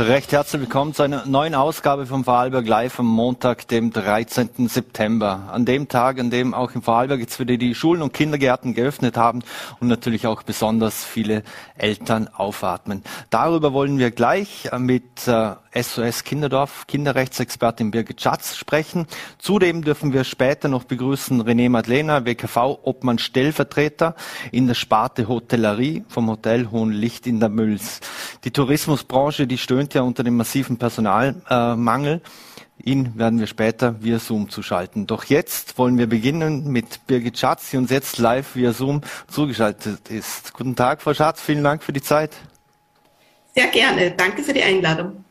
Recht herzlich willkommen zu einer neuen Ausgabe vom Vorarlberg Live am Montag, dem 13. September. An dem Tag, an dem auch im Vorarlberg jetzt wieder die Schulen und Kindergärten geöffnet haben und natürlich auch besonders viele Eltern aufatmen. Darüber wollen wir gleich mit äh, SOS Kinderdorf Kinderrechtsexpertin Birgit Schatz sprechen. Zudem dürfen wir später noch begrüßen René Madlena, WKV-Obmann Stellvertreter in der Sparte Hotellerie vom Hotel Hohenlicht in der Mülls. Die Tourismusbranche, die stöhnt ja unter dem massiven Personalmangel. Ihn werden wir später via Zoom zuschalten. Doch jetzt wollen wir beginnen mit Birgit Schatz, die uns jetzt live via Zoom zugeschaltet ist. Guten Tag, Frau Schatz, vielen Dank für die Zeit. Sehr gerne, danke für die Einladung.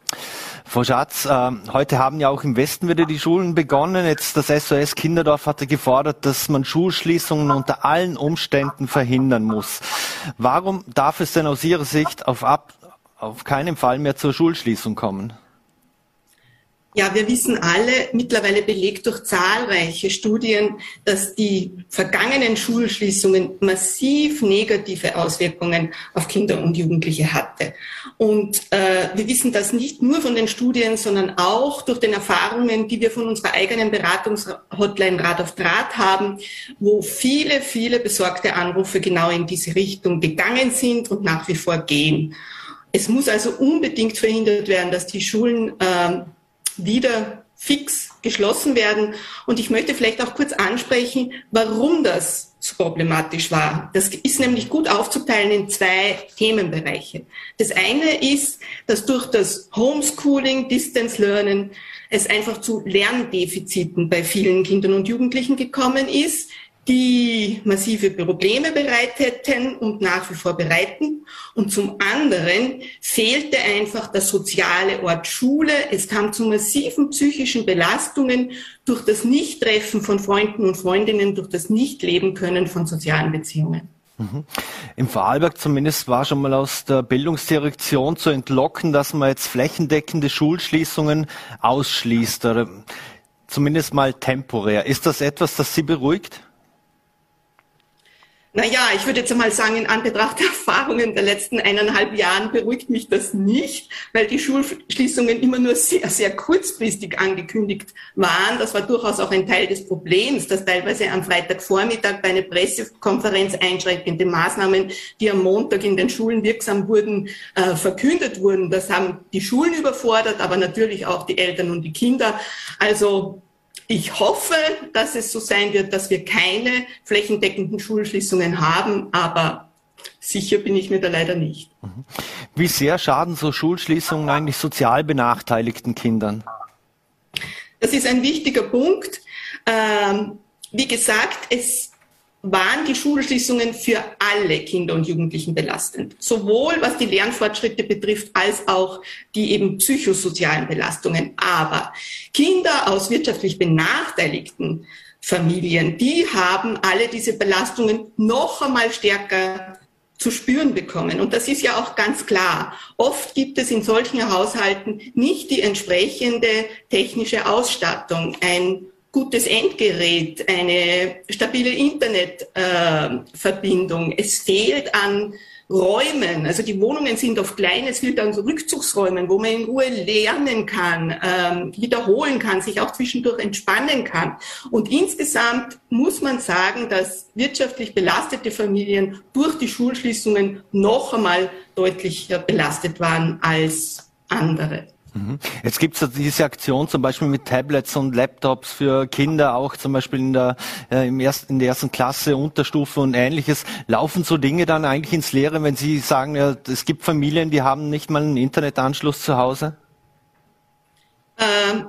Frau Schatz, äh, heute haben ja auch im Westen wieder die Schulen begonnen. Jetzt das SOS Kinderdorf hatte gefordert, dass man Schulschließungen unter allen Umständen verhindern muss. Warum darf es denn aus Ihrer Sicht auf, ab, auf keinen Fall mehr zur Schulschließung kommen? Ja, wir wissen alle, mittlerweile belegt durch zahlreiche Studien, dass die vergangenen Schulschließungen massiv negative Auswirkungen auf Kinder und Jugendliche hatte. Und äh, wir wissen das nicht nur von den Studien, sondern auch durch den Erfahrungen, die wir von unserer eigenen Beratungshotline Rat auf Draht haben, wo viele, viele besorgte Anrufe genau in diese Richtung gegangen sind und nach wie vor gehen. Es muss also unbedingt verhindert werden, dass die Schulen äh, wieder fix geschlossen werden. Und ich möchte vielleicht auch kurz ansprechen, warum das so problematisch war. Das ist nämlich gut aufzuteilen in zwei Themenbereiche. Das eine ist, dass durch das Homeschooling, Distance Learning es einfach zu Lerndefiziten bei vielen Kindern und Jugendlichen gekommen ist, die massive Probleme bereiteten und nach wie vor bereiten. Und zum anderen fehlte einfach der soziale Ort Schule. Es kam zu massiven psychischen Belastungen durch das Nichttreffen von Freunden und Freundinnen, durch das Nichtleben können von sozialen Beziehungen. Mhm. Im Vorarlberg zumindest war schon mal aus der Bildungsdirektion zu entlocken, dass man jetzt flächendeckende Schulschließungen ausschließt, oder zumindest mal temporär. Ist das etwas, das Sie beruhigt? Naja, ich würde jetzt einmal sagen, in Anbetracht der Erfahrungen der letzten eineinhalb Jahren beruhigt mich das nicht, weil die Schulschließungen immer nur sehr, sehr kurzfristig angekündigt waren. Das war durchaus auch ein Teil des Problems, dass teilweise am Freitagvormittag bei einer Pressekonferenz einschränkende Maßnahmen, die am Montag in den Schulen wirksam wurden, äh, verkündet wurden. Das haben die Schulen überfordert, aber natürlich auch die Eltern und die Kinder. Also ich hoffe, dass es so sein wird, dass wir keine flächendeckenden Schulschließungen haben, aber sicher bin ich mir da leider nicht. Mhm. Wie sehr schaden so Schulschließungen eigentlich sozial benachteiligten Kindern? Das ist ein wichtiger Punkt. Ähm, wie gesagt, es waren die Schulschließungen für alle Kinder und Jugendlichen belastend. Sowohl was die Lernfortschritte betrifft, als auch die eben psychosozialen Belastungen. Aber Kinder aus wirtschaftlich benachteiligten Familien, die haben alle diese Belastungen noch einmal stärker zu spüren bekommen. Und das ist ja auch ganz klar. Oft gibt es in solchen Haushalten nicht die entsprechende technische Ausstattung. Ein gutes Endgerät, eine stabile Internetverbindung. Äh, es fehlt an Räumen. Also die Wohnungen sind oft klein, es fehlt an Rückzugsräumen, wo man in Ruhe lernen kann, ähm, wiederholen kann, sich auch zwischendurch entspannen kann. Und insgesamt muss man sagen, dass wirtschaftlich belastete Familien durch die Schulschließungen noch einmal deutlich belastet waren als andere. Mhm. Jetzt gibt es diese Aktion zum Beispiel mit Tablets und Laptops für Kinder, auch zum Beispiel in der, äh, im ersten, in der ersten Klasse, Unterstufe und ähnliches. Laufen so Dinge dann eigentlich ins Leere, wenn Sie sagen, ja, es gibt Familien, die haben nicht mal einen Internetanschluss zu Hause? Ähm,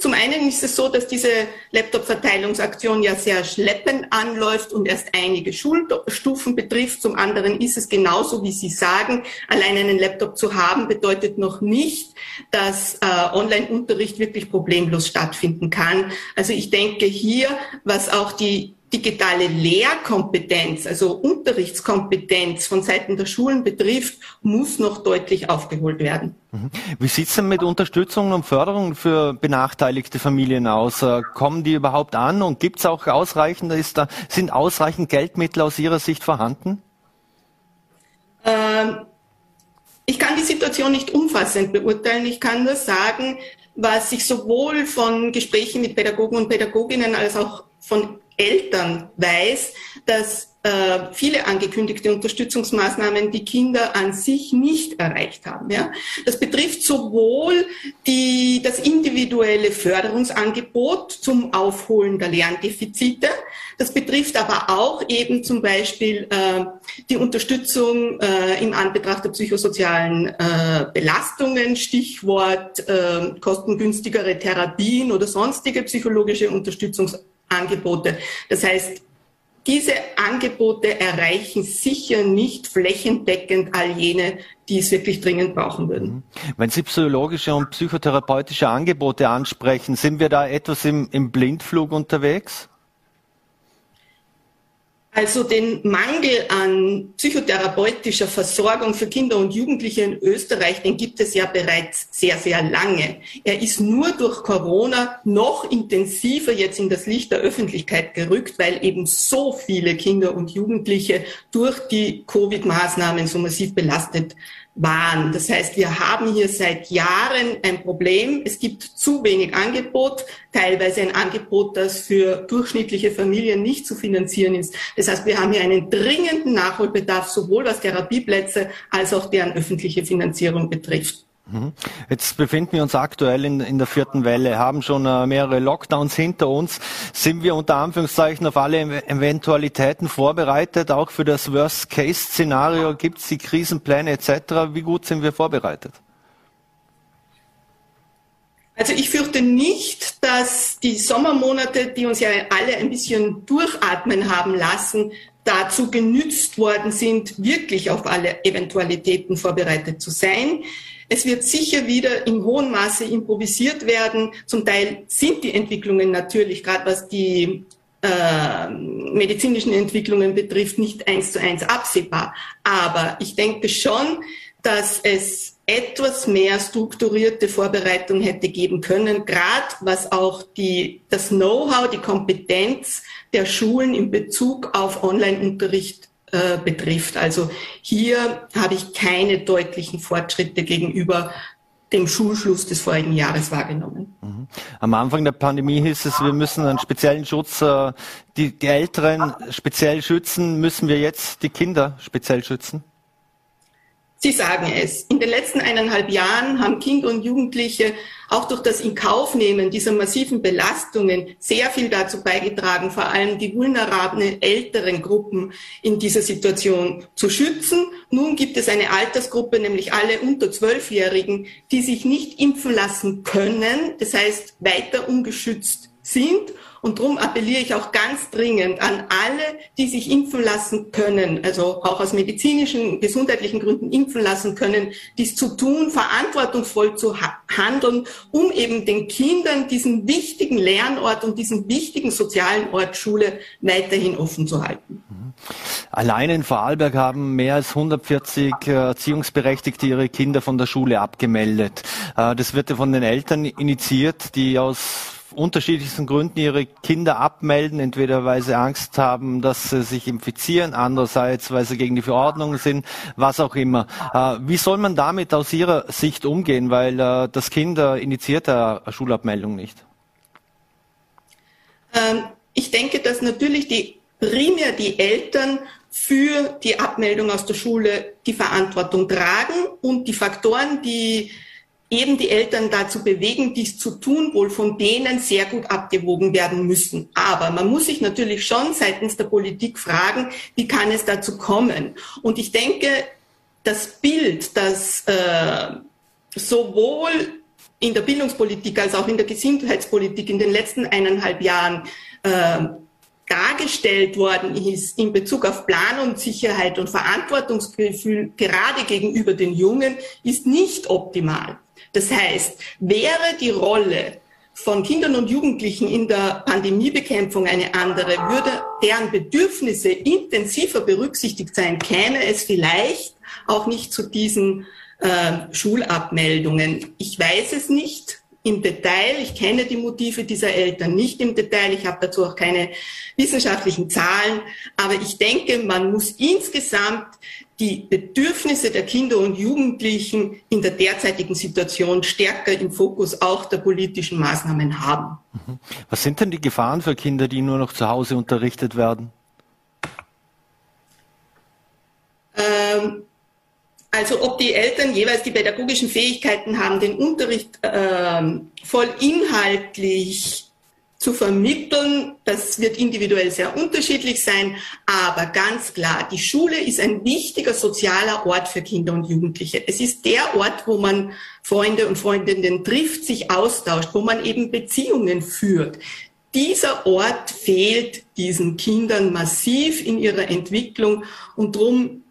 zum einen ist es so, dass diese Laptop-Verteilungsaktion ja sehr schleppend anläuft und erst einige Schulstufen betrifft. Zum anderen ist es genauso, wie Sie sagen, allein einen Laptop zu haben bedeutet noch nicht, dass äh, Online-Unterricht wirklich problemlos stattfinden kann. Also ich denke hier, was auch die digitale Lehrkompetenz, also Unterrichtskompetenz von Seiten der Schulen betrifft, muss noch deutlich aufgeholt werden. Mhm. Wie sieht es denn mit Unterstützung und Förderung für benachteiligte Familien aus? Äh, kommen die überhaupt an und gibt es auch ausreichend, ist da, sind ausreichend Geldmittel aus Ihrer Sicht vorhanden? Ähm, ich kann die Situation nicht umfassend beurteilen. Ich kann nur sagen, was ich sowohl von Gesprächen mit Pädagogen und Pädagoginnen als auch von Eltern weiß, dass äh, viele angekündigte Unterstützungsmaßnahmen die Kinder an sich nicht erreicht haben. Ja? Das betrifft sowohl die, das individuelle Förderungsangebot zum Aufholen der Lerndefizite, das betrifft aber auch eben zum Beispiel äh, die Unterstützung äh, im Anbetracht der psychosozialen äh, Belastungen, Stichwort äh, kostengünstigere Therapien oder sonstige psychologische Unterstützungsangebote. Das heißt, diese Angebote erreichen sicher nicht flächendeckend all jene, die es wirklich dringend brauchen würden. Mhm. Wenn Sie psychologische und psychotherapeutische Angebote ansprechen, sind wir da etwas im, im Blindflug unterwegs? Also den Mangel an psychotherapeutischer Versorgung für Kinder und Jugendliche in Österreich, den gibt es ja bereits sehr, sehr lange. Er ist nur durch Corona noch intensiver jetzt in das Licht der Öffentlichkeit gerückt, weil eben so viele Kinder und Jugendliche durch die Covid-Maßnahmen so massiv belastet waren. Das heißt, wir haben hier seit Jahren ein Problem. Es gibt zu wenig Angebot, teilweise ein Angebot, das für durchschnittliche Familien nicht zu finanzieren ist. Das heißt, wir haben hier einen dringenden Nachholbedarf, sowohl was Therapieplätze als auch deren öffentliche Finanzierung betrifft. Mhm. Jetzt befinden wir uns aktuell in, in der vierten Welle, haben schon äh, mehrere Lockdowns hinter uns. Sind wir unter Anführungszeichen auf alle Eventualitäten vorbereitet? Auch für das Worst-Case-Szenario gibt es die Krisenpläne etc. Wie gut sind wir vorbereitet? Also ich fürchte nicht, dass die Sommermonate, die uns ja alle ein bisschen durchatmen haben lassen, dazu genützt worden sind, wirklich auf alle Eventualitäten vorbereitet zu sein. Es wird sicher wieder im hohen Maße improvisiert werden. Zum Teil sind die Entwicklungen natürlich, gerade was die äh, medizinischen Entwicklungen betrifft, nicht eins zu eins absehbar. Aber ich denke schon, dass es etwas mehr strukturierte Vorbereitung hätte geben können, gerade was auch die, das Know-how, die Kompetenz der Schulen in Bezug auf Online-Unterricht äh, betrifft. Also hier habe ich keine deutlichen Fortschritte gegenüber dem Schulschluss des vorigen Jahres wahrgenommen. Mhm. Am Anfang der Pandemie hieß es, wir müssen einen speziellen Schutz, äh, die, die Älteren speziell schützen. Müssen wir jetzt die Kinder speziell schützen? Sie sagen es. In den letzten eineinhalb Jahren haben Kinder und Jugendliche auch durch das Inkaufnehmen dieser massiven Belastungen sehr viel dazu beigetragen, vor allem die vulnerablen älteren Gruppen in dieser Situation zu schützen. Nun gibt es eine Altersgruppe, nämlich alle unter Zwölfjährigen, die sich nicht impfen lassen können, das heißt weiter ungeschützt sind und darum appelliere ich auch ganz dringend an alle, die sich impfen lassen können, also auch aus medizinischen, gesundheitlichen Gründen impfen lassen können, dies zu tun, verantwortungsvoll zu handeln, um eben den Kindern diesen wichtigen Lernort und diesen wichtigen sozialen Ort Schule weiterhin offen zu halten. Mhm. Allein in Vorarlberg haben mehr als 140 äh, Erziehungsberechtigte ihre Kinder von der Schule abgemeldet. Äh, das wird ja von den Eltern initiiert, die aus unterschiedlichsten Gründen ihre Kinder abmelden, entweder weil sie Angst haben, dass sie sich infizieren, andererseits weil sie gegen die Verordnung sind, was auch immer. Äh, wie soll man damit aus Ihrer Sicht umgehen, weil äh, das Kind äh, initiiert eine Schulabmeldung nicht? Ähm, ich denke, dass natürlich die primär die Eltern für die Abmeldung aus der Schule die Verantwortung tragen und die Faktoren, die eben die Eltern dazu bewegen, dies zu tun, wohl von denen sehr gut abgewogen werden müssen. Aber man muss sich natürlich schon seitens der Politik fragen, wie kann es dazu kommen? Und ich denke, das Bild, das äh, sowohl in der Bildungspolitik als auch in der Gesundheitspolitik in den letzten eineinhalb Jahren äh, dargestellt worden ist in Bezug auf Planungssicherheit und Verantwortungsgefühl gerade gegenüber den Jungen, ist nicht optimal. Das heißt, wäre die Rolle von Kindern und Jugendlichen in der Pandemiebekämpfung eine andere, würde deren Bedürfnisse intensiver berücksichtigt sein, käme es vielleicht auch nicht zu diesen äh, Schulabmeldungen. Ich weiß es nicht im Detail. Ich kenne die Motive dieser Eltern nicht im Detail. Ich habe dazu auch keine wissenschaftlichen Zahlen. Aber ich denke, man muss insgesamt die Bedürfnisse der Kinder und Jugendlichen in der derzeitigen Situation stärker im Fokus auch der politischen Maßnahmen haben. Mhm. Was sind denn die Gefahren für Kinder, die nur noch zu Hause unterrichtet werden? Ähm, also ob die Eltern jeweils die pädagogischen Fähigkeiten haben, den Unterricht äh, voll inhaltlich zu vermitteln, das wird individuell sehr unterschiedlich sein, aber ganz klar, die Schule ist ein wichtiger sozialer Ort für Kinder und Jugendliche. Es ist der Ort, wo man Freunde und Freundinnen trifft, sich austauscht, wo man eben Beziehungen führt. Dieser Ort fehlt diesen Kindern massiv in ihrer Entwicklung und darum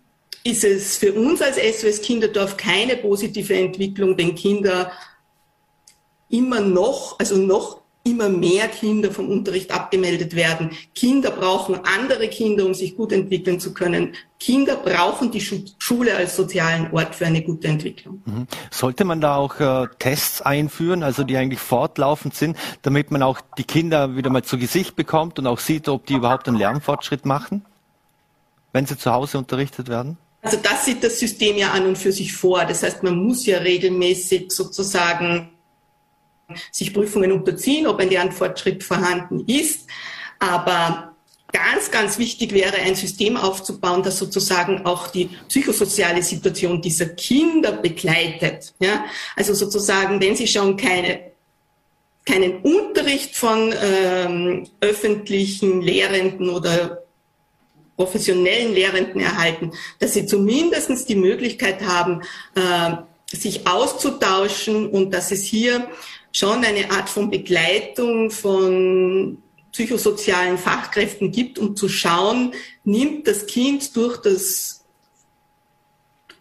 ist es für uns als SOS Kinderdorf keine positive Entwicklung, wenn Kinder immer noch, also noch immer mehr Kinder vom Unterricht abgemeldet werden. Kinder brauchen andere Kinder, um sich gut entwickeln zu können. Kinder brauchen die Schule als sozialen Ort für eine gute Entwicklung. Mhm. Sollte man da auch äh, Tests einführen, also die eigentlich fortlaufend sind, damit man auch die Kinder wieder mal zu Gesicht bekommt und auch sieht, ob die überhaupt einen Lernfortschritt machen, wenn sie zu Hause unterrichtet werden? Also das sieht das System ja an und für sich vor. Das heißt, man muss ja regelmäßig sozusagen sich Prüfungen unterziehen, ob ein Lernfortschritt vorhanden ist. Aber ganz, ganz wichtig wäre, ein System aufzubauen, das sozusagen auch die psychosoziale Situation dieser Kinder begleitet. Ja? Also sozusagen, wenn sie schon keine keinen Unterricht von ähm, öffentlichen Lehrenden oder professionellen Lehrenden erhalten, dass sie zumindest die Möglichkeit haben, äh, sich auszutauschen und dass es hier schon eine Art von Begleitung von psychosozialen Fachkräften gibt, um zu schauen, nimmt das Kind durch das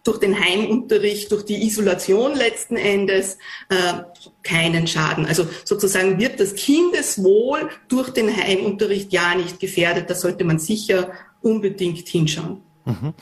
durch den Heimunterricht, durch die Isolation letzten Endes äh, keinen Schaden. Also sozusagen wird das Kindeswohl durch den Heimunterricht ja nicht gefährdet. Da sollte man sicher unbedingt hinschauen. Mhm.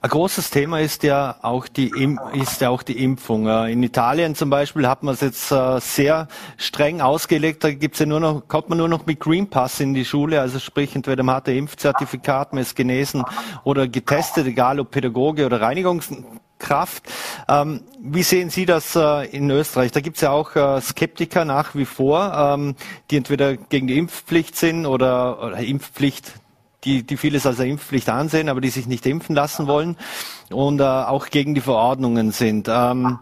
Ein großes Thema ist ja auch die, ist ja auch die Impfung. Äh, in Italien zum Beispiel hat man es jetzt äh, sehr streng ausgelegt. Da gibt's ja nur noch, kommt man nur noch mit Green Pass in die Schule. Also sprich, entweder man hat ein Impfzertifikat, man ist genesen oder getestet, egal ob Pädagoge oder Reinigungskraft. Ähm, wie sehen Sie das äh, in Österreich? Da gibt's ja auch Skeptiker nach wie vor, ähm, die entweder gegen die Impfpflicht sind oder, oder Impfpflicht die, die vieles als eine Impfpflicht ansehen, aber die sich nicht impfen lassen wollen und äh, auch gegen die Verordnungen sind. Ähm,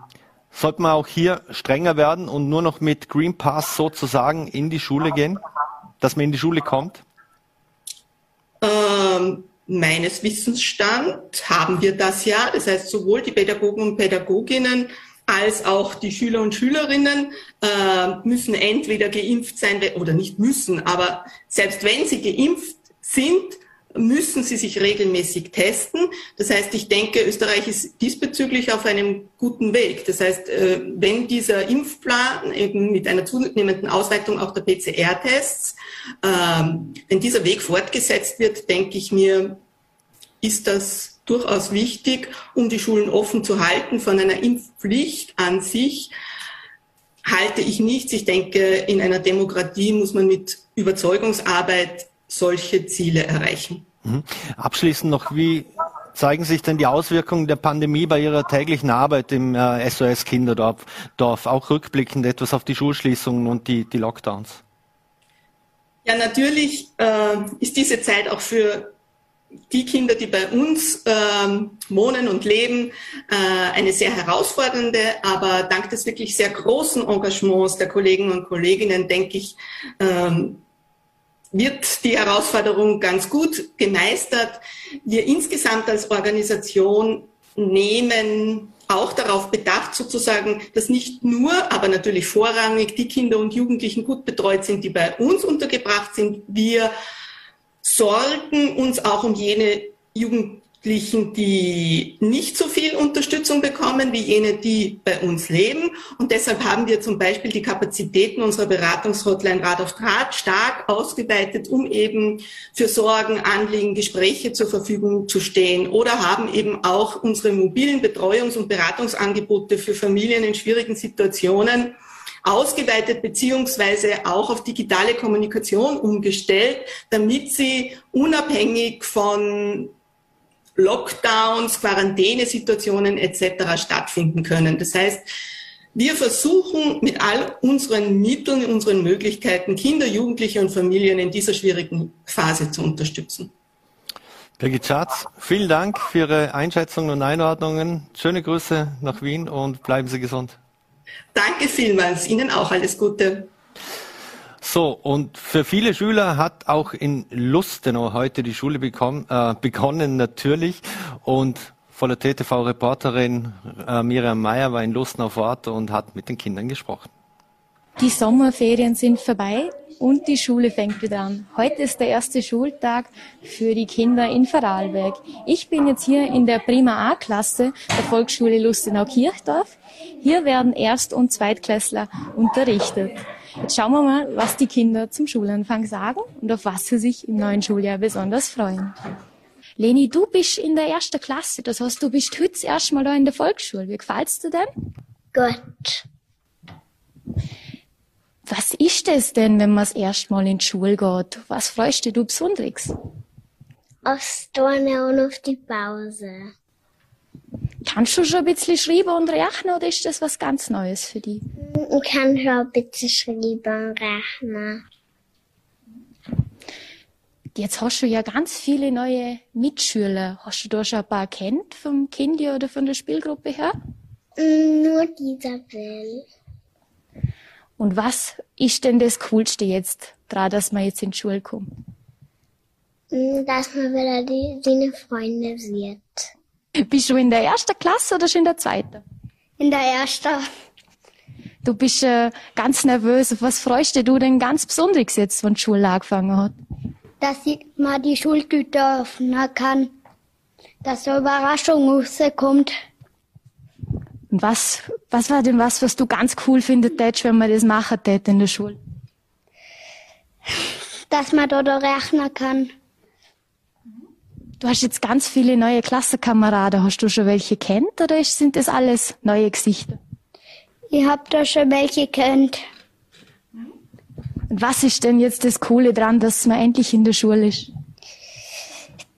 sollte man auch hier strenger werden und nur noch mit Green Pass sozusagen in die Schule gehen, dass man in die Schule kommt? Ähm, meines Wissensstand haben wir das ja. Das heißt, sowohl die Pädagogen und Pädagoginnen als auch die Schüler und Schülerinnen äh, müssen entweder geimpft sein oder nicht müssen, aber selbst wenn sie geimpft sind, müssen sie sich regelmäßig testen. Das heißt, ich denke, Österreich ist diesbezüglich auf einem guten Weg. Das heißt, äh, wenn dieser Impfplan eben mit einer zunehmenden Ausweitung auch der PCR-Tests, ähm, wenn dieser Weg fortgesetzt wird, denke ich mir, ist das durchaus wichtig, um die Schulen offen zu halten. Von einer Impfpflicht an sich halte ich nichts. Ich denke, in einer Demokratie muss man mit Überzeugungsarbeit solche Ziele erreichen. Mhm. Abschließend noch, wie zeigen sich denn die Auswirkungen der Pandemie bei Ihrer täglichen Arbeit im äh, SOS Kinderdorf, Dorf, auch rückblickend etwas auf die Schulschließungen und die, die Lockdowns? Ja, natürlich äh, ist diese Zeit auch für die Kinder, die bei uns ähm, wohnen und leben, äh, eine sehr herausfordernde, aber dank des wirklich sehr großen Engagements der Kollegen und Kolleginnen, denke ich, ähm, wird die Herausforderung ganz gut gemeistert. Wir insgesamt als Organisation nehmen auch darauf bedacht, sozusagen, dass nicht nur, aber natürlich vorrangig die Kinder und Jugendlichen gut betreut sind, die bei uns untergebracht sind. Wir sorgen uns auch um jene Jugend Jugendlichen, die nicht so viel Unterstützung bekommen wie jene, die bei uns leben. Und deshalb haben wir zum Beispiel die Kapazitäten unserer Beratungshotline Rad auf Draht stark ausgeweitet, um eben für Sorgen, Anliegen, Gespräche zur Verfügung zu stehen oder haben eben auch unsere mobilen Betreuungs- und Beratungsangebote für Familien in schwierigen Situationen ausgeweitet beziehungsweise auch auf digitale Kommunikation umgestellt, damit sie unabhängig von Lockdowns, Quarantänesituationen etc. stattfinden können. Das heißt, wir versuchen mit all unseren Mitteln, unseren Möglichkeiten, Kinder, Jugendliche und Familien in dieser schwierigen Phase zu unterstützen. Birgit Schatz, vielen Dank für Ihre Einschätzungen und Einordnungen. Schöne Grüße nach Wien und bleiben Sie gesund. Danke vielmals. Ihnen auch alles Gute. So, und für viele Schüler hat auch in Lustenau heute die Schule bekommen, äh, begonnen, natürlich. Und voller TTV-Reporterin äh, Miriam Meyer war in Lustenau vor Ort und hat mit den Kindern gesprochen. Die Sommerferien sind vorbei und die Schule fängt wieder an. Heute ist der erste Schultag für die Kinder in Vorarlberg. Ich bin jetzt hier in der Prima A-Klasse der Volksschule Lustenau-Kirchdorf. Hier werden Erst- und Zweitklässler unterrichtet. Jetzt schauen wir mal, was die Kinder zum Schulanfang sagen und auf was sie sich im neuen Schuljahr besonders freuen. Leni, du bist in der ersten Klasse, das heißt, du bist heute das erste Mal da in der Volksschule. Wie gefällt's dir denn? Gut. Was ist es denn, wenn man das erste Mal in die Schule geht? Was freust du besonders? Aufs Turnen und auf die Pause. Kannst du schon ein bisschen schreiben und rechnen oder ist das was ganz Neues für dich? Ich kann schon ein bisschen schreiben und rechnen. Jetzt hast du ja ganz viele neue Mitschüler. Hast du da schon ein paar kennt vom Kindi oder von der Spielgruppe her? Nur Isabel. Und was ist denn das Coolste jetzt, gerade dass man jetzt in die Schule kommt? Dass man wieder die, seine Freunde sieht. Bist du in der ersten Klasse oder schon in der zweiten? In der ersten. Du bist äh, ganz nervös. Auf was freust du denn ganz besonders jetzt, wenn die Schule angefangen hat? Dass man die Schultüte öffnen kann. Dass eine Überraschung rauskommt. Und was, was war denn was, was du ganz cool findest, wenn man das machen tät in der Schule? Dass man dort rechnen kann. Du hast jetzt ganz viele neue Klassenkameraden. Hast du schon welche kennt oder sind das alles neue Gesichter? Ich hab da schon welche kennt. Und was ist denn jetzt das Coole dran, dass man endlich in der Schule ist?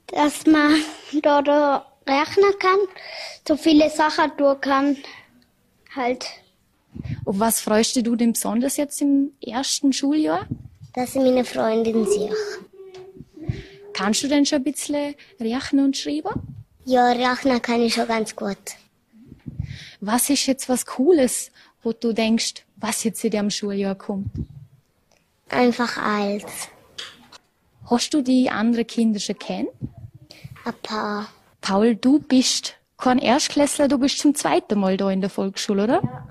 Dass man dort rechnen kann, so viele Sachen tun kann, halt. Auf was freust du denn besonders jetzt im ersten Schuljahr? Dass ich meine Freundin sehe. Kannst du denn schon ein bisschen rechnen und schreiben? Ja, rechnen kann ich schon ganz gut. Was ist jetzt was Cooles, wo du denkst, was jetzt in dem Schuljahr kommt? Einfach alles. Hast du die anderen Kinder schon kennen? Ein paar. Paul, du bist kein Erstklässler, du bist zum zweiten Mal da in der Volksschule, oder? Ja.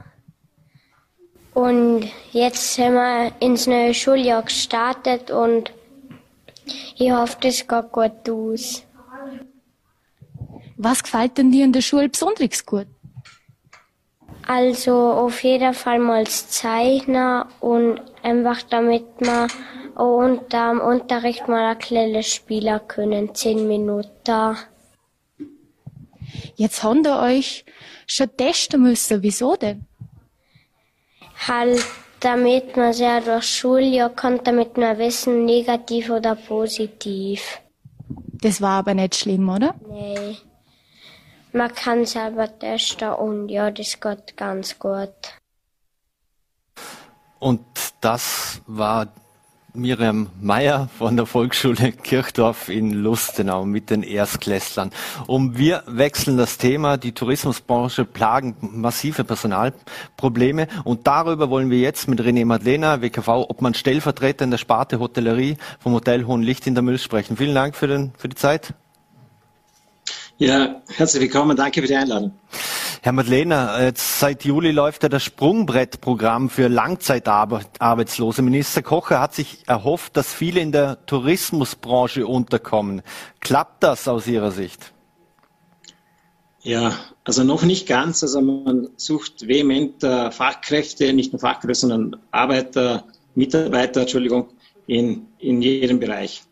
Und jetzt sind wir ins neue Schuljahr gestartet und ich hoffe, das geht gut aus. Was gefällt denn dir in der Schule besonders gut? Also auf jeden Fall mal das Zeichnen und einfach damit man unter dem Unterricht mal ein kleines Spieler können, zehn Minuten. Jetzt haben ihr euch schon testen müssen. Wieso denn? Halt, damit man sehr durch Schuljahr kommt, damit man wissen, negativ oder positiv. Das war aber nicht schlimm, oder? Nee. Man kann selber testen und ja, das geht ganz gut. Und das war Miriam Meyer von der Volksschule Kirchdorf in Lustenau mit den Erstklässlern. Und wir wechseln das Thema. Die Tourismusbranche plagen massive Personalprobleme. Und darüber wollen wir jetzt mit René Madlena, WKV, ob man Stellvertreter in der Sparte Hotellerie vom Hotel Hohenlicht in der Müll sprechen. Vielen Dank für, den, für die Zeit. Ja, herzlich willkommen. Danke für die Einladung. Herr Madlener, jetzt seit Juli läuft ja das Sprungbrettprogramm für Langzeitarbeitslose. Minister Kocher hat sich erhofft, dass viele in der Tourismusbranche unterkommen. Klappt das aus Ihrer Sicht? Ja, also noch nicht ganz. Also man sucht vehement äh, Fachkräfte, nicht nur Fachkräfte, sondern Arbeiter, Mitarbeiter, Entschuldigung, in, in jedem Bereich.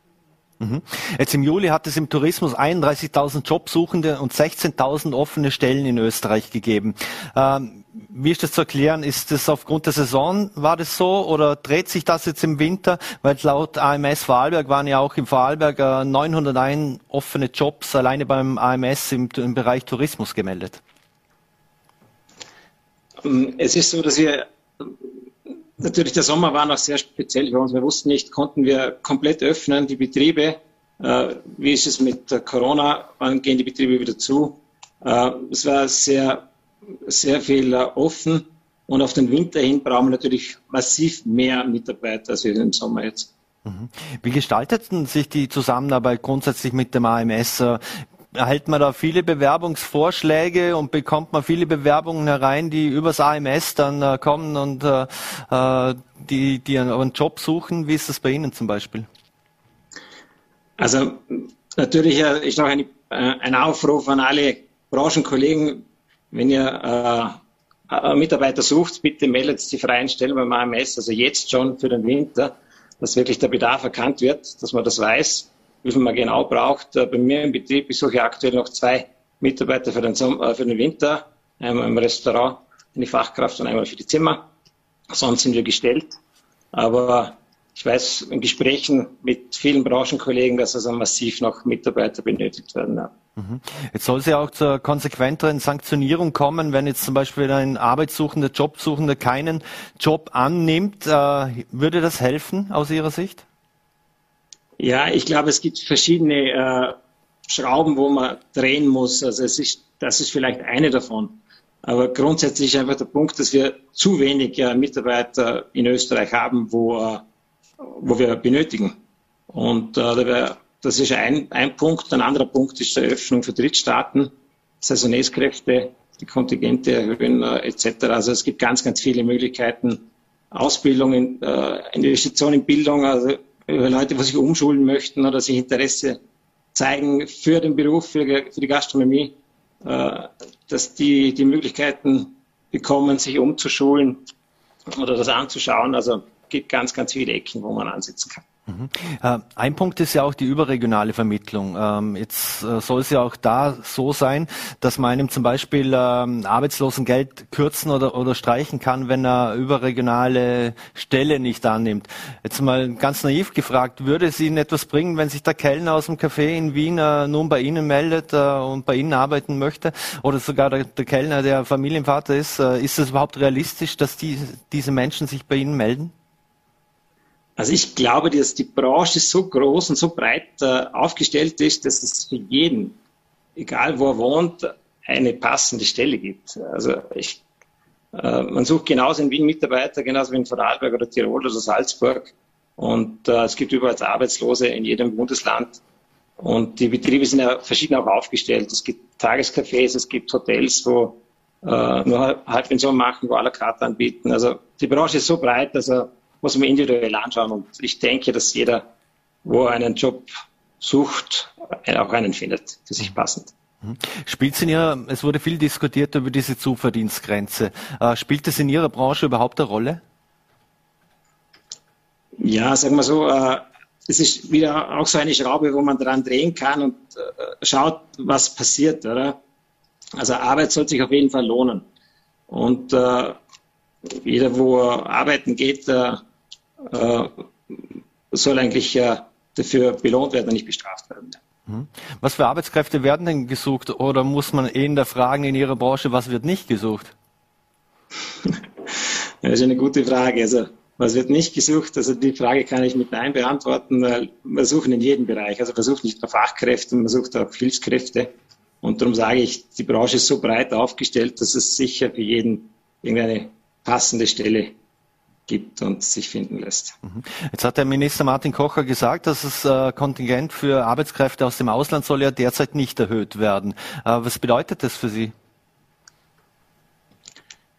Mhm. Jetzt im Juli hat es im Tourismus 31.000 Jobsuchende und 16.000 offene Stellen in Österreich gegeben. Ähm, wie ist das zu erklären? Ist das aufgrund der Saison, war das so, oder dreht sich das jetzt im Winter? Weil laut AMS Vorarlberg waren ja auch im Vorarlberg 901 offene Jobs alleine beim AMS im, im Bereich Tourismus gemeldet. Ähm, es ist so, dass wir natürlich der Sommer war noch sehr speziell für uns. Wir wussten nicht, konnten wir komplett öffnen, die Betriebe. Äh, wie ist es mit Corona? Wann gehen die Betriebe wieder zu? Äh, es war sehr, sehr viel äh, offen. Und auf den Winter hin brauchen wir natürlich massiv mehr Mitarbeiter als wir im Sommer jetzt. Mhm. Wie gestalteten sich die Zusammenarbeit grundsätzlich mit dem AMS? Erhält man da viele Bewerbungsvorschläge und bekommt man viele Bewerbungen herein, die übers AMS dann äh, kommen und äh, äh die, die einen Job suchen. Wie ist das bei Ihnen zum Beispiel? Also natürlich äh, ist noch ein, äh, ein Aufruf an alle Branchenkollegen, wenn ihr Mitarbeiter sucht, bitte meldet die freien Stellen beim AMS, also jetzt schon für den Winter, dass wirklich der Bedarf erkannt wird, dass man das weiß wie viel man genau braucht. Äh, bei mir im Betrieb, ich suche aktuell noch zwei Mitarbeiter für den, äh, für den Winter, einmal im Restaurant, eine Fachkraft und einmal für die Zimmer. Sonst sind wir gestellt. Aber ich weiß in Gesprächen mit vielen Branchenkollegen, dass also massiv noch Mitarbeiter benötigt werden. Ja. Mhm. Jetzt soll es ja auch zur konsequenteren Sanktionierung kommen, wenn jetzt zum Beispiel ein Arbeitssuchender, Jobsuchender keinen Job annimmt. Äh, würde das helfen aus Ihrer Sicht? Ja, ich glaube, es gibt verschiedene äh, Schrauben, wo man drehen muss. Also es ist, das ist vielleicht eine davon. Aber grundsätzlich ist einfach der Punkt, dass wir zu wenig äh, Mitarbeiter in Österreich haben, wo, äh, wo wir benötigen. Und äh, das ist ein, ein Punkt. Ein anderer Punkt ist die Öffnung für Drittstaaten, Saisoneskräfte, die Kontingente erhöhen äh, etc. Also es gibt ganz, ganz viele Möglichkeiten. Ausbildung, in, äh, Investition in Bildung, also über Leute, die sich umschulen möchten oder sich Interesse zeigen für den Beruf, für, für die Gastronomie, äh, dass die die Möglichkeiten bekommen, sich umzuschulen oder das anzuschauen. Also gibt ganz, ganz viele Ecken, wo man ansetzen kann. Mhm. Äh, ein Punkt ist ja auch die überregionale Vermittlung. Ähm, jetzt äh, soll es ja auch da so sein, dass man einem zum Beispiel ähm, Arbeitslosengeld kürzen oder, oder streichen kann, wenn er überregionale Stelle nicht annimmt. Jetzt mal ganz naiv gefragt, würde es Ihnen etwas bringen, wenn sich der Kellner aus dem Café in Wien äh, nun bei Ihnen meldet und bei Ihnen arbeiten möchte? Oder sogar der, der Kellner, der Familienvater ist? ist es überhaupt realistisch, dass die, diese Menschen sich bei Ihnen melden? Also ich glaube, dass die Branche so groß und so breit äh, aufgestellt ist, dass es für jeden, egal wo er wohnt, eine passende Stelle gibt. Also ich, äh, man sucht genauso in Wien Mitarbeiter, genauso wie in Vorarlberg oder Tirol oder Salzburg. Und äh, es gibt überall Arbeitslose in jedem Bundesland. Und die Betriebe sind ja verschieden auch aufgestellt. Es gibt Tagescafés, es gibt Hotels, wo äh, nur Halbpension machen, wo à la carte anbieten. Also die Branche ist so breit, dass er muss man individuell anschauen. Und ich denke, dass jeder, wo er einen Job sucht, auch einen findet, für sich passend. Mhm. Spielt es in Ihrer, es wurde viel diskutiert über diese Zuverdienstgrenze. Äh, spielt es in Ihrer Branche überhaupt eine Rolle? Ja, sagen wir so, äh, es ist wieder auch so eine Schraube, wo man dran drehen kann und äh, schaut, was passiert, oder? Also Arbeit soll sich auf jeden Fall lohnen. Und äh, jeder, wo arbeiten geht, äh, äh, soll eigentlich äh, dafür belohnt werden und nicht bestraft werden. Mhm. Was für Arbeitskräfte werden denn gesucht oder muss man eh in der Fragen in Ihrer Branche, was wird nicht gesucht? das ist eine gute Frage. Also was wird nicht gesucht? Also die Frage kann ich mit Nein beantworten. Wir suchen in jedem Bereich. Also wir suchen nicht nur Fachkräfte, man sucht auch Hilfskräfte. Und darum sage ich, die Branche ist so breit aufgestellt, dass es sicher für jeden irgendeine passende Stelle gibt und sich finden lässt. Mhm. Jetzt hat der Minister Martin Kocher gesagt, dass das äh, Kontingent für Arbeitskräfte aus dem Ausland soll ja derzeit nicht erhöht werden. Äh, was bedeutet das für Sie?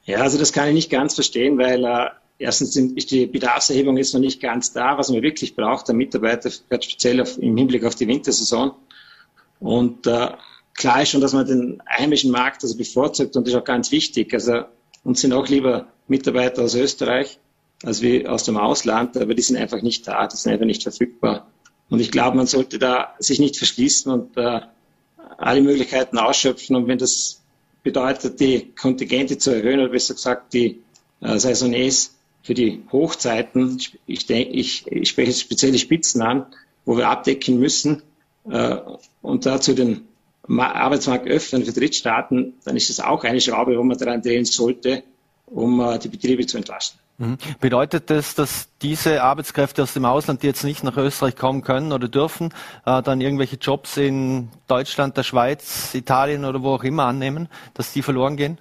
Ja, also das kann ich nicht ganz verstehen, weil äh, erstens ist die Bedarfserhebung jetzt noch nicht ganz da, was man wirklich braucht, der Mitarbeiter speziell auf, im Hinblick auf die Wintersaison. Und äh, klar ist schon, dass man den heimischen Markt also bevorzugt und das ist auch ganz wichtig. Also uns sind auch lieber Mitarbeiter aus Österreich als wie aus dem Ausland, aber die sind einfach nicht da, die sind einfach nicht verfügbar. Und ich glaube, man sollte da sich nicht verschließen und äh, alle Möglichkeiten ausschöpfen. Und wenn das bedeutet, die Kontingente zu erhöhen oder besser gesagt die äh, Saisonniers für die Hochzeiten. Ich, denke, ich, ich spreche spezielle Spitzen an, wo wir abdecken müssen äh, und dazu den Arbeitsmarkt öffnen für Drittstaaten, dann ist es auch eine Schraube, wo man daran drehen sollte, um äh, die Betriebe zu entlasten. Mhm. Bedeutet das, dass diese Arbeitskräfte aus dem Ausland, die jetzt nicht nach Österreich kommen können oder dürfen, äh, dann irgendwelche Jobs in Deutschland, der Schweiz, Italien oder wo auch immer annehmen, dass die verloren gehen?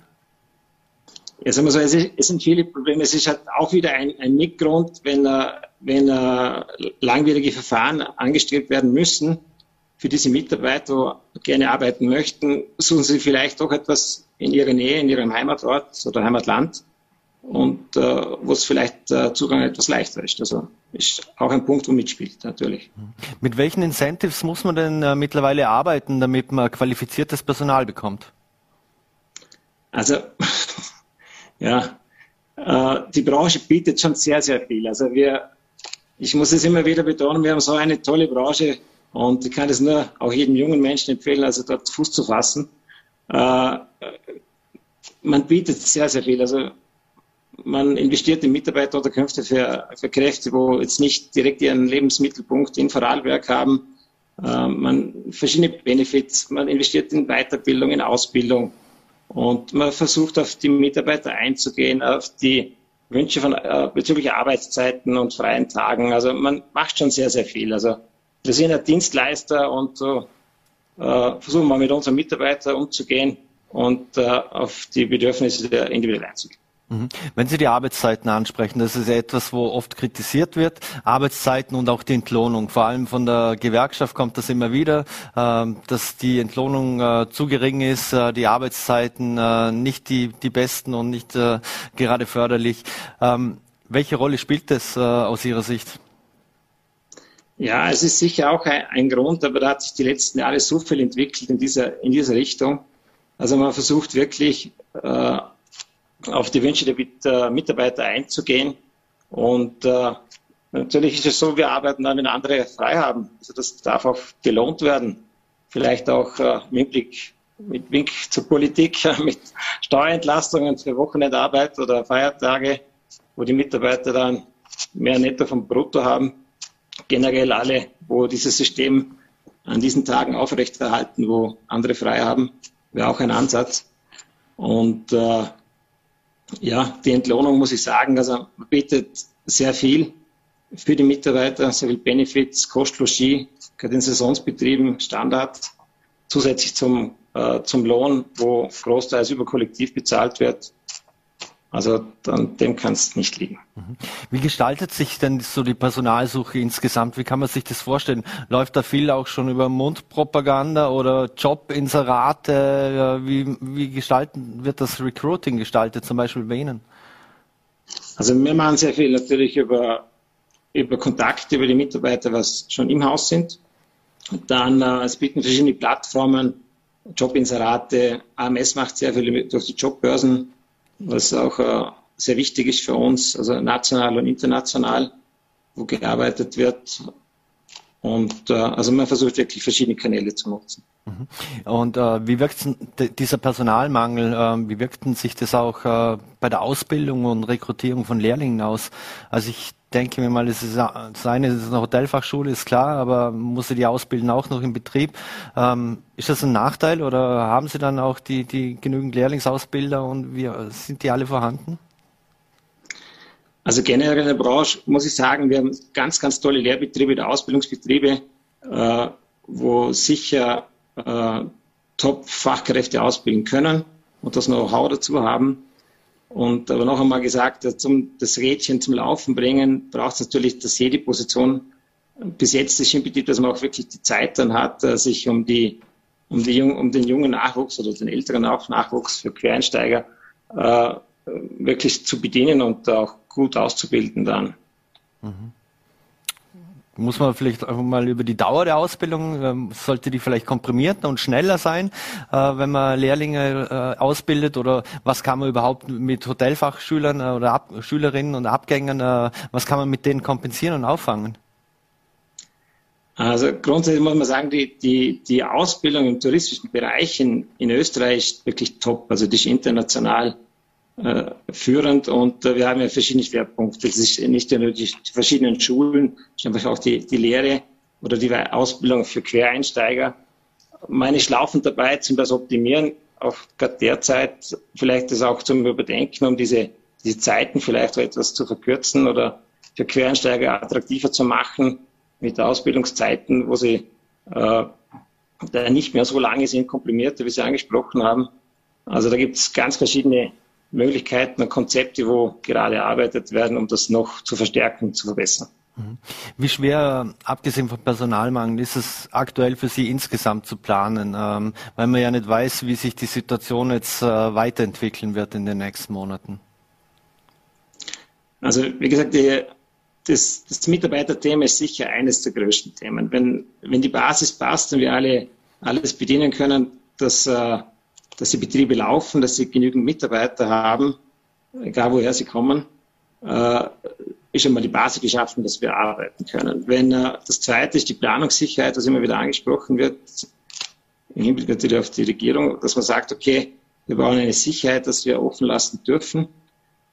Ja, sagen wir so, es, ist, es sind viele Probleme. Es ist halt auch wieder ein, ein Mitgrund, wenn, äh, wenn äh, langwierige Verfahren angestrebt werden müssen für diese Mitarbeiter, die gerne arbeiten möchten, suchen sie vielleicht doch etwas in ihrer Nähe, in ihrem Heimatort oder Heimatland und äh, wo es vielleicht äh, Zugang etwas leichter ist. Also ist auch ein Punkt, wo mitspielt natürlich. Mit welchen Incentives muss man denn äh, mittlerweile arbeiten, damit man qualifiziertes Personal bekommt? Also ja, äh, die Branche bietet schon sehr, sehr viel. Also wir, ich muss es immer wieder betonen, wir haben so eine tolle Branche und ich kann es nur auch jedem jungen Menschen empfehlen, also dort Fuß zu fassen. Äh, man bietet sehr, sehr viel. Also man investiert in Mitarbeiterunterkünfte für, für Kräfte, wo jetzt nicht direkt ihren Lebensmittelpunkt in Vorarlberg haben. Äh, man verschiedene Benefits, man investiert in Weiterbildung, in Ausbildung und man versucht auf die Mitarbeiter einzugehen, auf die Wünsche von äh, bezüglich Arbeitszeiten und freien Tagen. Also man macht schon sehr, sehr viel. Also wir sind ein Dienstleister und so äh, versuchen wir mit unseren Mitarbeitern umzugehen und äh, auf die Bedürfnisse der individuell einzugehen. Mhm. Wenn Sie die Arbeitszeiten ansprechen, das ist etwas, wo oft kritisiert wird. Arbeitszeiten und auch die Entlohnung. Vor allem von der Gewerkschaft kommt das immer wieder, ähm, dass die Entlohnung äh, zu gering ist, äh, die Arbeitszeiten äh, nicht die, die besten und nicht gerade förderlich. Ähm, welche Rolle spielt das aus Ihrer Sicht? Ja, es ist sicher auch ein, Grund, aber da hat sich die letzten Jahre so viel entwickelt in dieser, in dieser Richtung. Also man versucht wirklich, auf die Wünsche der Mitarbeiter einzugehen. Und äh, natürlich ist es so, wir arbeiten dann, wenn andere frei haben. Also das darf auch gelohnt werden. Vielleicht auch äh, mit Blick mit Wink zur Politik, mit Steuerentlastungen für Wochenendarbeit oder Feiertage, wo die Mitarbeiter dann mehr Netto vom Brutto haben. Generell alle, wo dieses System an diesen Tagen aufrechterhalten, wo andere frei haben, wäre auch ein Ansatz. Und äh, ja, die Entlohnung muss ich sagen, also man bietet sehr viel für die Mitarbeiter, sehr viel Benefits, Kostlogie, gerade in Saisonsbetrieben Standard, zusätzlich zum, äh, zum Lohn, wo großteils über Kollektiv bezahlt wird. Also dann, dem kann es nicht liegen. Mhm. Wie gestaltet sich denn so die Personalsuche insgesamt? Wie kann man sich das vorstellen? Läuft da viel auch schon über Mundpropaganda oder Jobinserate? Wie, wie gestalten, wird das Recruiting gestaltet, zum Beispiel bei Ihnen? Also wir machen sehr viel natürlich über, über Kontakte, über die Mitarbeiter, was schon im Haus sind. Und dann, äh, es bieten verschiedene Plattformen, Jobinserate, AMS macht sehr viel durch die Jobbörsen was auch äh, sehr wichtig ist für uns, also national und international, wo gearbeitet wird. Und äh, also man versucht wirklich verschiedene Kanäle zu nutzen. Mhm. Und äh, wie wirkt dieser Personalmangel, äh, wie wirkt sich das auch äh, bei der Ausbildung und Rekrutierung von Lehrlingen aus? Also ich denke mir mal, es ist das eine ist eine Hotelfachschule, ist klar, aber muss sie die ausbilden auch noch im Betrieb. Ähm, ist das ein Nachteil oder haben Sie dann auch die, die genügend Lehrlingsausbilder und wie, sind die alle vorhanden? Also generell in der Branche muss ich sagen, wir haben ganz, ganz tolle Lehrbetriebe, Ausbildungsbetriebe, äh, wo sicher äh, Top-Fachkräfte ausbilden können und das Know-how dazu haben. Und aber noch einmal gesagt, zum, das Rädchen zum Laufen bringen, braucht es natürlich, dass jede Position bis jetzt ist im Betrieb, dass man auch wirklich die Zeit dann hat, äh, sich um die um, die, um den jungen Nachwuchs oder den älteren Nachwuchs für Quereinsteiger äh, wirklich zu bedienen und auch gut auszubilden dann. Mhm. Muss man vielleicht einfach mal über die Dauer der Ausbildung, ähm, sollte die vielleicht komprimierter und schneller sein, äh, wenn man Lehrlinge äh, ausbildet oder was kann man überhaupt mit Hotelfachschülern äh, oder Ab Schülerinnen und Abgängern, was kann man mit denen kompensieren und auffangen? Also grundsätzlich muss man sagen, die, die, die Ausbildung im touristischen Bereich in, in Österreich ist wirklich top. Also die ist international äh, führend und äh, wir haben ja verschiedene Schwerpunkte. Das ist nicht nur die, die verschiedenen Schulen, es ist einfach auch die, die Lehre oder die Ausbildung für Quereinsteiger. Meine Schlaufen dabei zum das Optimieren, auch gerade derzeit vielleicht das auch zum Überdenken, um diese, diese Zeiten vielleicht etwas zu verkürzen oder für Quereinsteiger attraktiver zu machen mit Ausbildungszeiten, wo sie äh, da nicht mehr so lange sind, komprimierte, wie Sie angesprochen haben. Also da gibt es ganz verschiedene Möglichkeiten und Konzepte, wo gerade erarbeitet werden, um das noch zu verstärken und zu verbessern. Mhm. Wie schwer, abgesehen vom Personalmangel, ist es aktuell für Sie insgesamt zu planen, ähm, weil man ja nicht weiß, wie sich die Situation jetzt äh, weiterentwickeln wird in den nächsten Monaten? Also wie gesagt, die, das, das Mitarbeiterthema ist sicher eines der größten Themen. Wenn, wenn die Basis passt und wir alle alles bedienen können, dass, äh, dass die Betriebe laufen, dass sie genügend Mitarbeiter haben, egal woher sie kommen, äh, ist einmal die Basis geschaffen, dass wir arbeiten können. Wenn äh, das Zweite ist die Planungssicherheit, was immer wieder angesprochen wird, im Hinblick natürlich auf die Regierung, dass man sagt, okay, wir brauchen eine Sicherheit, dass wir offen lassen dürfen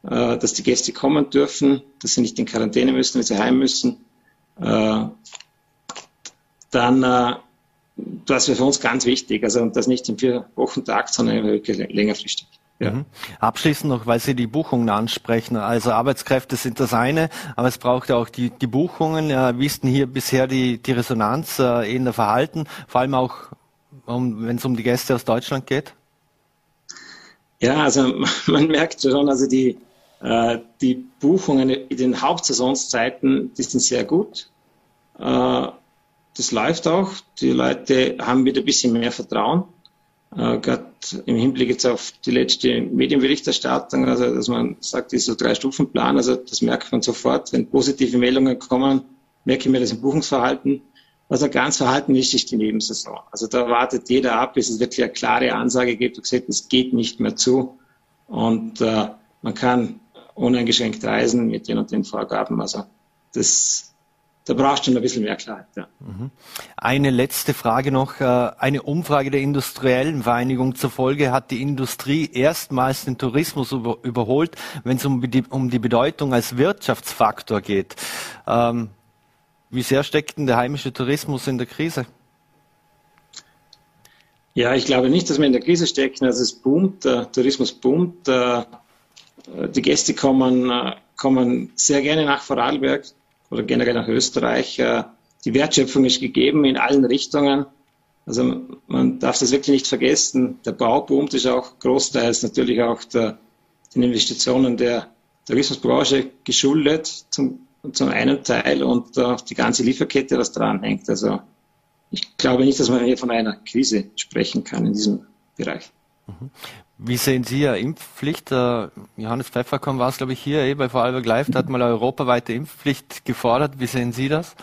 äh, dass die Gäste kommen dürfen, dass sie nicht in Quarantäne müssen, wenn sie heim müssen. Äh, dann, äh, das wäre für uns ganz wichtig, also das nicht im Vier-Wochen-Takt, sondern wirklich längerfristig. Ja. Mhm. Abschließend noch, weil Sie die Buchungen ansprechen. Also Arbeitskräfte sind das eine, aber es braucht ja auch die, die Buchungen. Wie ist denn hier bisher die, die Resonanz äh, in der Verhalten, vor allem auch, um, wenn es um die Gäste aus Deutschland geht? Ja, also man merkt schon, also die, äh, die Buchungen in den Hauptsaisonszeiten, die sind sehr gut. Äh, das läuft auch. Die Leute haben wieder ein bisschen mehr Vertrauen. Äh, Gerade im Hinblick jetzt auf die letzte Medienberichterstattung, also dass man sagt, dieser Drei-Stufen-Plan, also das merkt man sofort. Wenn positive Meldungen kommen, merke ich mir das im Buchungsverhalten. Was also ganz verhalten ist, ist die Nebensaison. Also da wartet jeder ab, bis es wirklich eine klare Ansage gibt und gesagt, es geht nicht mehr zu. Und äh, man kann uneingeschränkt reisen mit den und den Vorgaben. Also das, da brauchst du ein bisschen mehr Klarheit. Ja. Mhm. Eine letzte Frage noch. Äh, eine Umfrage der industriellen Vereinigung zur Folge hat die Industrie erstmals den Tourismus über, überholt, wenn es um die, um die Bedeutung als Wirtschaftsfaktor geht. Ähm, wie sehr steckt denn der heimische Tourismus in der Krise? Ja, ich glaube nicht, dass wir in der Krise stecken. Also es boomt, der Tourismus boomt. Äh, die Gäste kommen, äh, kommen sehr gerne nach Vorarlberg oder generell nach Österreich. Äh, die Wertschöpfung ist gegeben in allen Richtungen. Also man darf das wirklich nicht vergessen. Der Bau boomt ist auch großteils natürlich auch der, den Investitionen der Tourismusbranche geschuldet zum, zum einen Teil und auch die ganze Lieferkette, was dran hängt. Also ich glaube nicht, dass man hier von einer Krise sprechen kann in diesem Bereich. Wie sehen Sie ja Impfpflicht? Johannes Pfefferkorn war es, glaube ich, hier eh bei Vorarlberg Live, da hat mal europaweite Impfpflicht gefordert. Wie sehen Sie das?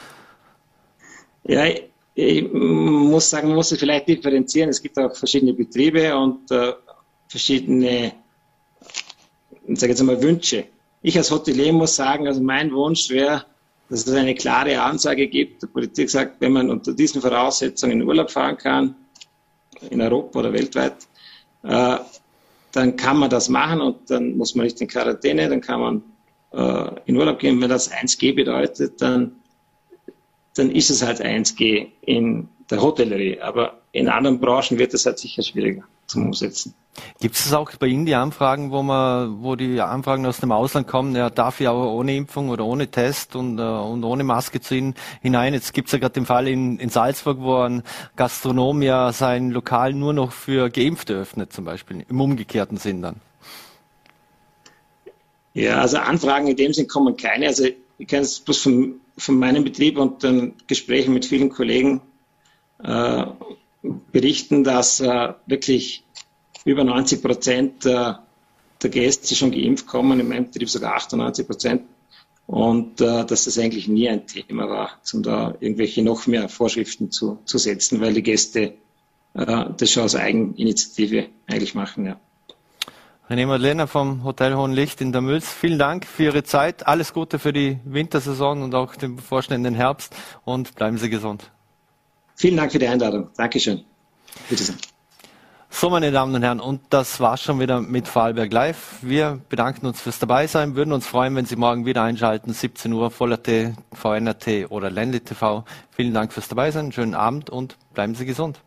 Ja, ich muss sagen, man muss es vielleicht differenzieren. Es gibt auch verschiedene Betriebe und äh, verschiedene, ich sage jetzt einmal, Wünsche. Ich als Hotelier muss sagen, also mein Wunsch wäre, dass es eine klare Ansage gibt. Die Politik sagt, wenn man unter diesen Voraussetzungen in Urlaub fahren kann, in Europa oder weltweit, äh, dann kann man das machen und dann muss man nicht in Quarantäne, dann kann man äh, in Urlaub gehen. Wenn das 1G bedeutet, dann, dann ist es halt 1G in der Hotellerie. Aber in anderen Branchen wird es halt sicher schwieriger zum Umsetzen. Gibt es auch bei Ihnen die Anfragen, wo man, wo die Anfragen aus dem Ausland kommen, ja, darf ich auch ohne Impfung oder ohne Test und, äh, und ohne Maske zu Ihnen hinein? Jetzt gibt es ja gerade den Fall in, in Salzburg, wo ein Gastronom ja sein Lokal nur noch für Geimpfte öffnet, zum Beispiel, im umgekehrten Sinn dann. Ja, also Anfragen in dem Sinn kommen keine. Also ich kann es bloß von, von meinem Betrieb und den Gesprächen mit vielen Kollegen äh, berichten, dass äh, wirklich über 90 Prozent äh, der Gäste schon geimpft kommen, in meinem Betrieb sogar 98 Prozent. Und äh, dass das eigentlich nie ein Thema war, um da irgendwelche noch mehr Vorschriften zu, zu setzen, weil die Gäste äh, das schon aus Eigeninitiative eigentlich machen. Ja. René Madeleine vom Hotel Hohenlicht in der Mülz, vielen Dank für Ihre Zeit. Alles Gute für die Wintersaison und auch den bevorstehenden Herbst und bleiben Sie gesund. Vielen Dank für die Einladung. Dankeschön. Bitte sehr. So, meine Damen und Herren, und das war's schon wieder mit Vorarlberg Live. Wir bedanken uns fürs Dabeisein, würden uns freuen, wenn Sie morgen wieder einschalten, 17 Uhr, Voller.t, VNRT oder Ländle TV. Vielen Dank fürs Dabeisein, schönen Abend und bleiben Sie gesund.